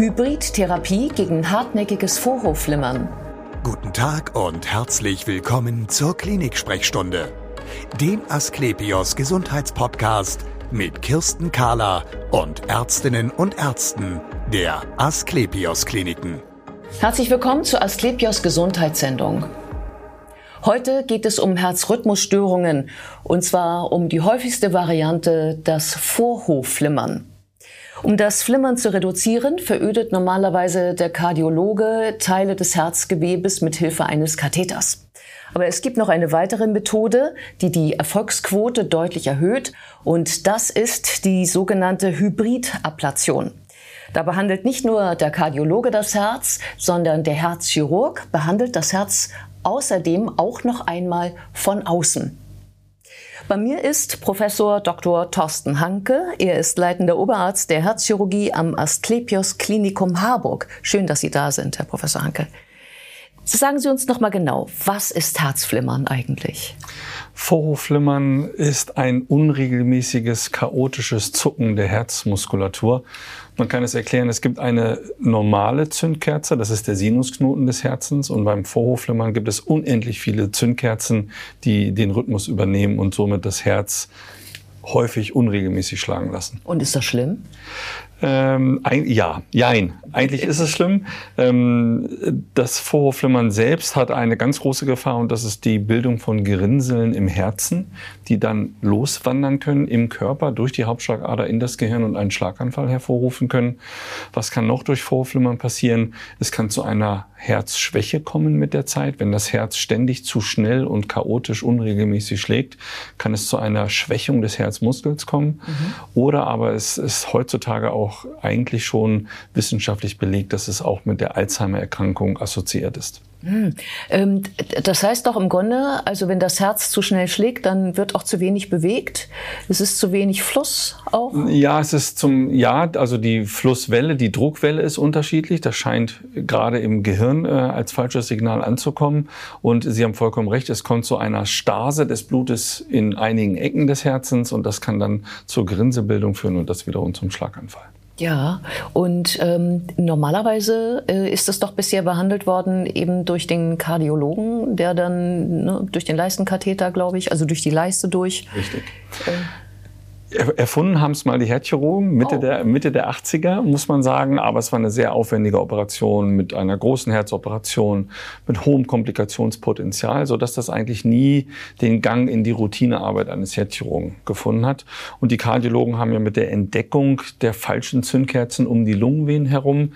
Hybridtherapie gegen hartnäckiges Vorhofflimmern. Guten Tag und herzlich willkommen zur Klinik-Sprechstunde, dem Asklepios Gesundheitspodcast mit Kirsten Kahler und Ärztinnen und Ärzten der Asklepios Kliniken. Herzlich willkommen zur Asklepios Gesundheitssendung. Heute geht es um Herzrhythmusstörungen und zwar um die häufigste Variante, das Vorhofflimmern. Um das Flimmern zu reduzieren, verödet normalerweise der Kardiologe Teile des Herzgewebes mit Hilfe eines Katheters. Aber es gibt noch eine weitere Methode, die die Erfolgsquote deutlich erhöht, und das ist die sogenannte Hybridablation. Da behandelt nicht nur der Kardiologe das Herz, sondern der Herzchirurg behandelt das Herz außerdem auch noch einmal von außen. Bei mir ist Professor Dr. Thorsten Hanke. Er ist leitender Oberarzt der Herzchirurgie am Asklepios Klinikum Harburg. Schön, dass Sie da sind, Herr Professor Hanke. Sagen Sie uns noch mal genau, was ist Herzflimmern eigentlich? Vorhofflimmern ist ein unregelmäßiges, chaotisches Zucken der Herzmuskulatur. Man kann es erklären, es gibt eine normale Zündkerze, das ist der Sinusknoten des Herzens. Und beim Vorhofflimmern gibt es unendlich viele Zündkerzen, die den Rhythmus übernehmen und somit das Herz häufig unregelmäßig schlagen lassen. Und ist das schlimm? Ähm, ein, ja, jein. Eigentlich ist es schlimm. Ähm, das Vorhofflimmern selbst hat eine ganz große Gefahr und das ist die Bildung von Gerinnseln im Herzen, die dann loswandern können im Körper durch die Hauptschlagader in das Gehirn und einen Schlaganfall hervorrufen können. Was kann noch durch Vorhofflimmern passieren? Es kann zu einer Herzschwäche kommen mit der Zeit. Wenn das Herz ständig zu schnell und chaotisch unregelmäßig schlägt, kann es zu einer Schwächung des Herzmuskels kommen. Mhm. Oder aber es ist heutzutage auch eigentlich schon wissenschaftlich belegt, dass es auch mit der Alzheimer-Erkrankung assoziiert ist. Hm. Ähm, das heißt doch im Grunde, also wenn das Herz zu schnell schlägt, dann wird auch zu wenig bewegt. Es ist zu wenig Fluss auch. Ja, es ist zum, ja, also die Flusswelle, die Druckwelle ist unterschiedlich. Das scheint gerade im Gehirn äh, als falsches Signal anzukommen. Und Sie haben vollkommen recht, es kommt zu einer Stase des Blutes in einigen Ecken des Herzens und das kann dann zur Grinsebildung führen und das wiederum zum Schlaganfall. Ja, und ähm, normalerweise äh, ist es doch bisher behandelt worden eben durch den Kardiologen, der dann ne, durch den Leistenkatheter, glaube ich, also durch die Leiste durch. Richtig. Äh, Erfunden haben es mal die Herzchirurgen Mitte, oh. der, Mitte der 80er, muss man sagen. Aber es war eine sehr aufwendige Operation mit einer großen Herzoperation, mit hohem Komplikationspotenzial, sodass das eigentlich nie den Gang in die Routinearbeit eines Herzchirurgen gefunden hat. Und die Kardiologen haben ja mit der Entdeckung der falschen Zündkerzen um die Lungenvenen herum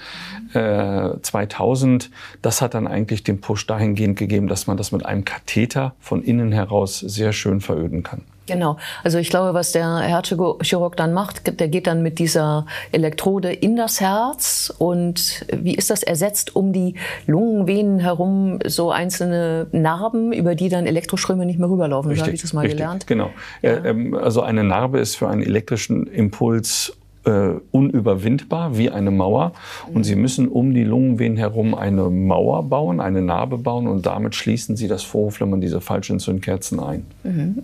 äh, 2000, das hat dann eigentlich den Push dahingehend gegeben, dass man das mit einem Katheter von innen heraus sehr schön veröden kann. Genau. Also ich glaube, was der Herzchirurg dann macht, der geht dann mit dieser Elektrode in das Herz und wie ist das ersetzt um die Lungenvenen herum so einzelne Narben, über die dann Elektroströme nicht mehr rüberlaufen. Richtig, so habe ich das mal richtig, gelernt. Genau. Ja. Ähm, also eine Narbe ist für einen elektrischen Impuls äh, unüberwindbar wie eine Mauer. Und sie müssen um die Lungenvenen herum eine Mauer bauen, eine Narbe bauen und damit schließen sie das Vorhofflimmern, diese falschen Zündkerzen ein. Mhm.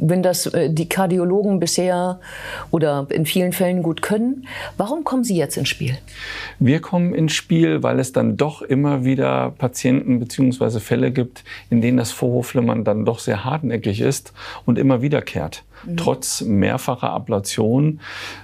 wenn das äh, die Kardiologen bisher oder in vielen Fällen gut können, warum kommen Sie jetzt ins Spiel? Wir kommen ins Spiel, weil es dann doch immer wieder Patienten bzw. Fälle gibt, in denen das Vorhofflimmern dann doch sehr hartnäckig ist und immer wiederkehrt. Mhm. Trotz mehrfacher Ablation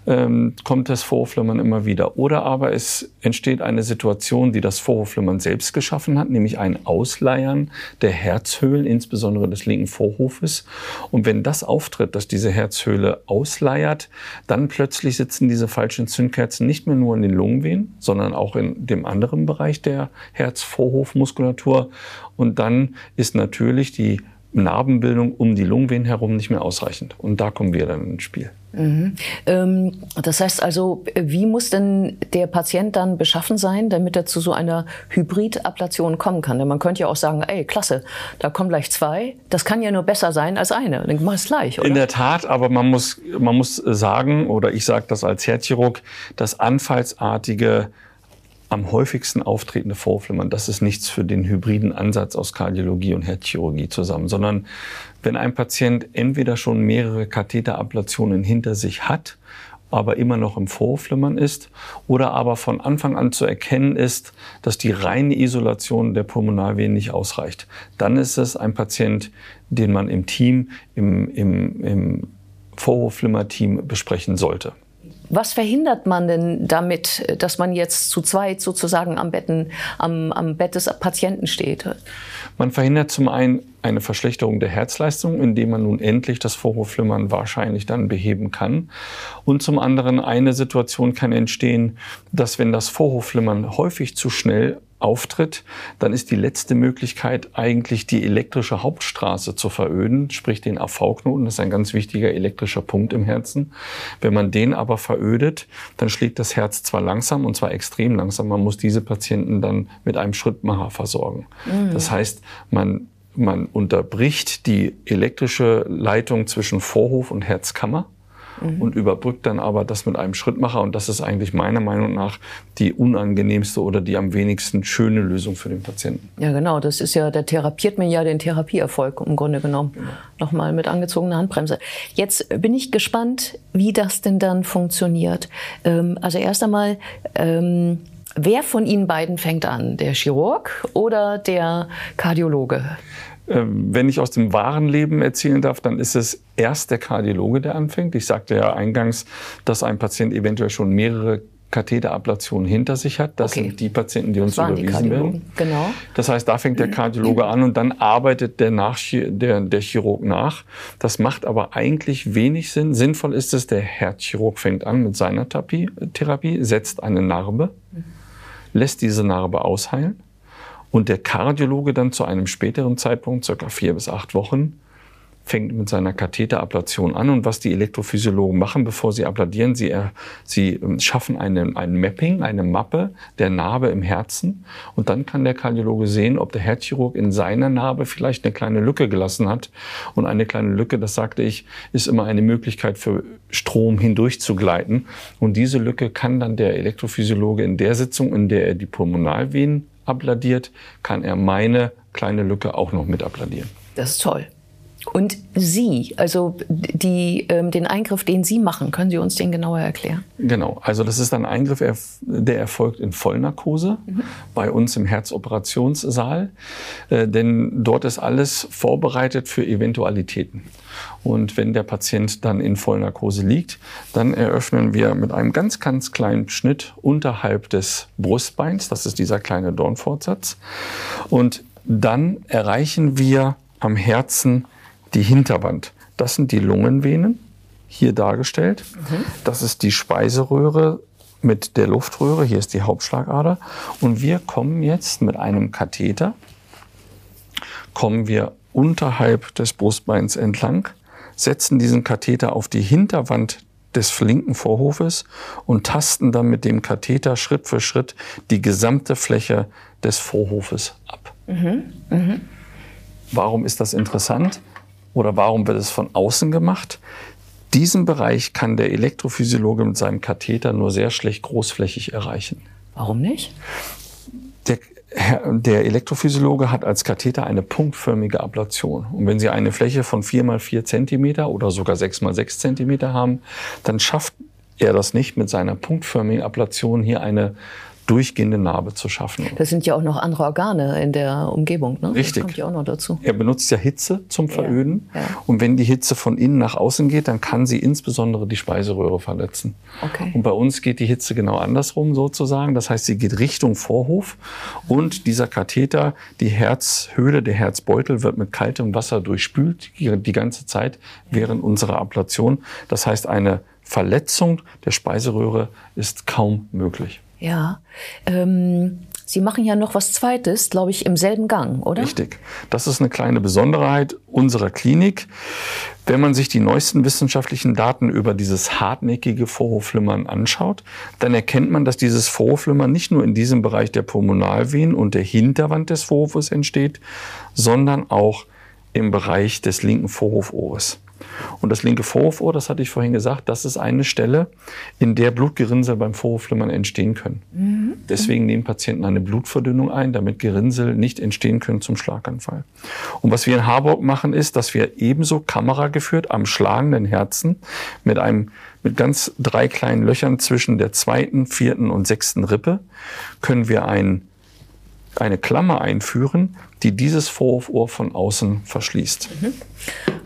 ähm, kommt das Vorhofflimmern immer wieder. Oder aber es entsteht eine Situation, die das Vorhofflimmern selbst geschaffen hat, nämlich ein Ausleiern der Herzhöhlen, insbesondere des linken Vorhofes. Und wenn das auftritt, dass diese Herzhöhle ausleiert, dann plötzlich sitzen diese falschen Zündkerzen nicht mehr nur in den Lungenvenen, sondern auch in dem anderen Bereich der Herzvorhofmuskulatur. Und dann ist natürlich die Narbenbildung um die Lungenvenen herum nicht mehr ausreichend. Und da kommen wir dann ins Spiel. Mhm. Ähm, das heißt also, wie muss denn der Patient dann beschaffen sein, damit er zu so einer Hybridablation kommen kann? Denn man könnte ja auch sagen, ey, klasse, da kommen gleich zwei. Das kann ja nur besser sein als eine. Dann mach es gleich, oder? In der Tat, aber man muss, man muss sagen, oder ich sage das als Herzchirurg, das anfallsartige am häufigsten auftretende Vorflimmern, das ist nichts für den hybriden Ansatz aus Kardiologie und Herzchirurgie zusammen, sondern wenn ein Patient entweder schon mehrere Katheterablationen hinter sich hat aber immer noch im Vorhofflimmern ist oder aber von Anfang an zu erkennen ist, dass die reine Isolation der Pulmonalvenen nicht ausreicht. Dann ist es ein Patient, den man im Team, im, im, im Vorhofflimmer-Team besprechen sollte. Was verhindert man denn damit, dass man jetzt zu zweit sozusagen am, Betten, am, am Bett des Patienten steht? Man verhindert zum einen eine Verschlechterung der Herzleistung, indem man nun endlich das Vorhofflimmern wahrscheinlich dann beheben kann. Und zum anderen eine Situation kann entstehen, dass wenn das Vorhofflimmern häufig zu schnell auftritt, dann ist die letzte Möglichkeit eigentlich die elektrische Hauptstraße zu veröden, sprich den AV-Knoten. Das ist ein ganz wichtiger elektrischer Punkt im Herzen. Wenn man den aber verödet, dann schlägt das Herz zwar langsam und zwar extrem langsam. Man muss diese Patienten dann mit einem Schrittmacher versorgen. Mhm. Das heißt, man man unterbricht die elektrische Leitung zwischen Vorhof und Herzkammer mhm. und überbrückt dann aber das mit einem Schrittmacher. Und das ist eigentlich meiner Meinung nach die unangenehmste oder die am wenigsten schöne Lösung für den Patienten. Ja, genau. Das ist ja, da therapiert man ja den Therapieerfolg im Grunde genommen. Genau. Nochmal mit angezogener Handbremse. Jetzt bin ich gespannt, wie das denn dann funktioniert. Ähm, also erst einmal, ähm, Wer von Ihnen beiden fängt an? Der Chirurg oder der Kardiologe? Ähm, wenn ich aus dem wahren Leben erzählen darf, dann ist es erst der Kardiologe, der anfängt. Ich sagte ja eingangs, dass ein Patient eventuell schon mehrere Katheterablationen hinter sich hat. Das okay. sind die Patienten, die uns überwiesen werden. Genau. Das heißt, da fängt der Kardiologe an und dann arbeitet der, nach, der, der Chirurg nach. Das macht aber eigentlich wenig Sinn. Sinnvoll ist es, der Herzchirurg fängt an mit seiner Therapie, Therapie setzt eine Narbe, lässt diese Narbe ausheilen und der Kardiologe dann zu einem späteren Zeitpunkt, circa vier bis acht Wochen, fängt mit seiner Katheterablation an. Und was die Elektrophysiologen machen, bevor sie abladieren, sie, äh, sie ähm, schaffen eine, ein Mapping, eine Mappe der Narbe im Herzen. Und dann kann der Kardiologe sehen, ob der Herzchirurg in seiner Narbe vielleicht eine kleine Lücke gelassen hat. Und eine kleine Lücke, das sagte ich, ist immer eine Möglichkeit für Strom hindurch zu gleiten. Und diese Lücke kann dann der Elektrophysiologe in der Sitzung, in der er die Pulmonalvenen abladiert, kann er meine kleine Lücke auch noch mit abladieren. Das ist toll. Und Sie, also die, ähm, den Eingriff, den Sie machen, können Sie uns den genauer erklären? Genau, also das ist ein Eingriff, der erfolgt in Vollnarkose mhm. bei uns im Herzoperationssaal, äh, denn dort ist alles vorbereitet für Eventualitäten. Und wenn der Patient dann in Vollnarkose liegt, dann eröffnen wir mit einem ganz, ganz kleinen Schnitt unterhalb des Brustbeins, das ist dieser kleine Dornfortsatz. Und dann erreichen wir am Herzen die Hinterwand. Das sind die Lungenvenen, hier dargestellt. Mhm. Das ist die Speiseröhre mit der Luftröhre, hier ist die Hauptschlagader. Und wir kommen jetzt mit einem Katheter, kommen wir unterhalb des Brustbeins entlang, setzen diesen Katheter auf die Hinterwand des linken Vorhofes und tasten dann mit dem Katheter Schritt für Schritt die gesamte Fläche des Vorhofes ab. Mhm. Mhm. Warum ist das interessant? Oder warum wird es von außen gemacht? Diesen Bereich kann der Elektrophysiologe mit seinem Katheter nur sehr schlecht großflächig erreichen. Warum nicht? Der der Elektrophysiologe hat als Katheter eine punktförmige Ablation. Und wenn Sie eine Fläche von 4 mal 4 Zentimeter oder sogar 6 mal 6 Zentimeter haben, dann schafft er das nicht mit seiner punktförmigen Ablation hier eine durchgehende Narbe zu schaffen. Das sind ja auch noch andere Organe in der Umgebung, ne? Richtig. Das kommt ja auch noch dazu. Er benutzt ja Hitze zum Veröden. Ja, ja. Und wenn die Hitze von innen nach außen geht, dann kann sie insbesondere die Speiseröhre verletzen. Okay. Und bei uns geht die Hitze genau andersrum sozusagen. Das heißt, sie geht Richtung Vorhof und dieser Katheter, die Herzhöhle, der Herzbeutel wird mit kaltem Wasser durchspült die ganze Zeit während unserer Ablation. Das heißt, eine Verletzung der Speiseröhre ist kaum möglich. Ja. Ähm, Sie machen ja noch was Zweites, glaube ich, im selben Gang, oder? Richtig. Das ist eine kleine Besonderheit unserer Klinik. Wenn man sich die neuesten wissenschaftlichen Daten über dieses hartnäckige Vorhofflimmern anschaut, dann erkennt man, dass dieses Vorhofflimmern nicht nur in diesem Bereich der Pulmonalvenen und der Hinterwand des Vorhofes entsteht, sondern auch im Bereich des linken Vorhofohres. Und das linke Vorhofohr, das hatte ich vorhin gesagt, das ist eine Stelle, in der Blutgerinnsel beim Vorhofflimmern entstehen können. Mhm. Deswegen nehmen Patienten eine Blutverdünnung ein, damit Gerinnsel nicht entstehen können zum Schlaganfall. Und was wir in Harburg machen, ist, dass wir ebenso kamerageführt am schlagenden Herzen mit einem mit ganz drei kleinen Löchern zwischen der zweiten, vierten und sechsten Rippe können wir ein, eine Klammer einführen, die dieses Vorhofohr von außen verschließt. Mhm.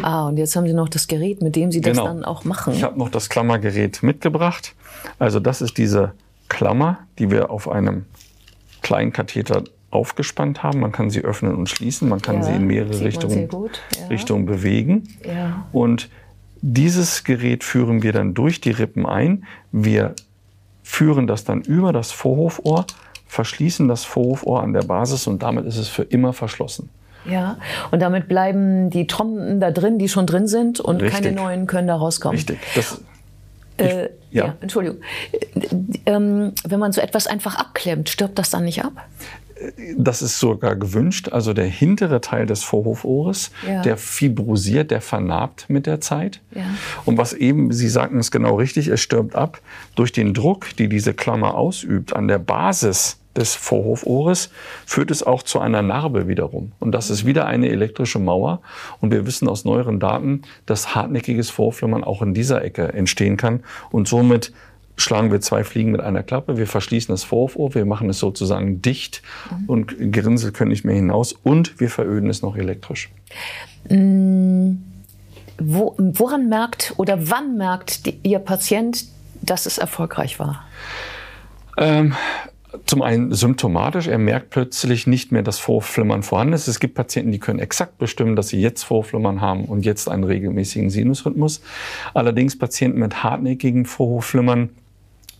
Ah, und jetzt haben Sie noch das Gerät, mit dem Sie das genau. dann auch machen. Ich habe noch das Klammergerät mitgebracht. Also das ist diese Klammer, die wir auf einem kleinen Katheter aufgespannt haben. Man kann sie öffnen und schließen. Man kann ja, sie in mehrere Richtungen, ja. Richtungen bewegen. Ja. Und dieses Gerät führen wir dann durch die Rippen ein. Wir führen das dann über das Vorhofohr, verschließen das Vorhofohr an der Basis und damit ist es für immer verschlossen. Ja, und damit bleiben die Trompen da drin, die schon drin sind und Richtig. keine neuen können da rauskommen. Richtig. Das, äh, ja. ja. Entschuldigung. Äh, ähm, wenn man so etwas einfach abklemmt, stirbt das dann nicht ab? Das ist sogar gewünscht. Also der hintere Teil des Vorhofohres, ja. der fibrosiert, der vernarbt mit der Zeit. Ja. Und was eben, Sie sagten es genau richtig, es stirbt ab durch den Druck, die diese Klammer ausübt an der Basis des Vorhofohres, führt es auch zu einer Narbe wiederum. Und das ist wieder eine elektrische Mauer. Und wir wissen aus neueren Daten, dass hartnäckiges Vorhofflimmern auch in dieser Ecke entstehen kann und somit schlagen wir zwei Fliegen mit einer Klappe. Wir verschließen das Vorhofohr, wir machen es sozusagen dicht mhm. und Gerinnsel können nicht mehr hinaus und wir veröden es noch elektrisch. Mhm. Wo, woran merkt oder wann merkt die, Ihr Patient, dass es erfolgreich war? Ähm, zum einen symptomatisch, er merkt plötzlich nicht mehr, dass Vorflimmern vorhanden ist. Es gibt Patienten, die können exakt bestimmen, dass sie jetzt Vorflimmern haben und jetzt einen regelmäßigen Sinusrhythmus. Allerdings Patienten mit hartnäckigen Vorhofflimmern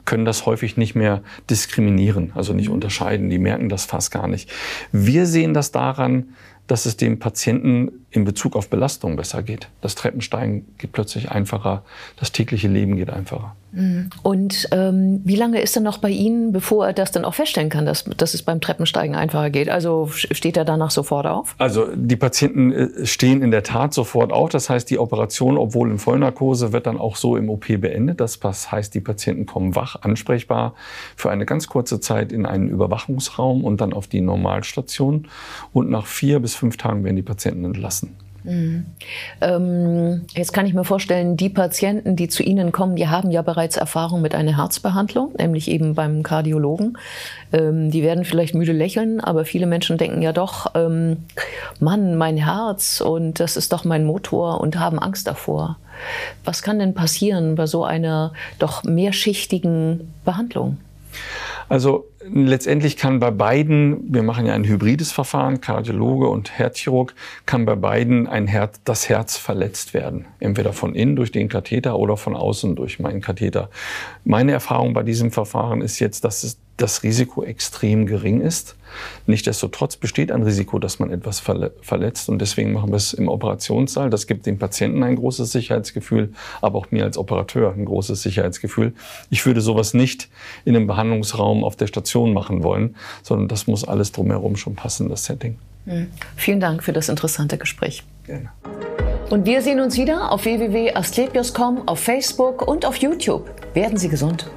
können das häufig nicht mehr diskriminieren, also nicht unterscheiden. Die merken das fast gar nicht. Wir sehen das daran, dass es dem Patienten in Bezug auf Belastung besser geht. Das Treppensteigen geht plötzlich einfacher, das tägliche Leben geht einfacher. Mhm. Und ähm, wie lange ist er noch bei Ihnen, bevor er das dann auch feststellen kann, dass, dass es beim Treppensteigen einfacher geht? Also steht er danach sofort auf? Also die Patienten äh, stehen in der Tat sofort auf. Das heißt, die Operation, obwohl in Vollnarkose, wird dann auch so im OP beendet. Das heißt, die Patienten kommen wach, ansprechbar für eine ganz kurze Zeit in einen Überwachungsraum und dann auf die Normalstation. Und nach vier bis fünf Tagen werden die Patienten entlassen. Mhm. Ähm, jetzt kann ich mir vorstellen, die Patienten, die zu Ihnen kommen, die haben ja bereits Erfahrung mit einer Herzbehandlung, nämlich eben beim Kardiologen. Ähm, die werden vielleicht müde lächeln, aber viele Menschen denken ja doch, ähm, Mann, mein Herz und das ist doch mein Motor und haben Angst davor. Was kann denn passieren bei so einer doch mehrschichtigen Behandlung? Also letztendlich kann bei beiden, wir machen ja ein hybrides Verfahren, Kardiologe und Herzchirurg, kann bei beiden ein Herz, das Herz verletzt werden. Entweder von innen durch den Katheter oder von außen durch meinen Katheter. Meine Erfahrung bei diesem Verfahren ist jetzt, dass es das Risiko extrem gering ist. Nichtsdestotrotz besteht ein Risiko, dass man etwas verletzt und deswegen machen wir es im Operationssaal. Das gibt dem Patienten ein großes Sicherheitsgefühl, aber auch mir als Operateur ein großes Sicherheitsgefühl. Ich würde sowas nicht in einem Behandlungsraum auf der Station machen wollen, sondern das muss alles drumherum schon passen, das Setting. Mhm. Vielen Dank für das interessante Gespräch. Gerne. Und wir sehen uns wieder auf www.asklepios.com, auf Facebook und auf YouTube. Werden Sie gesund.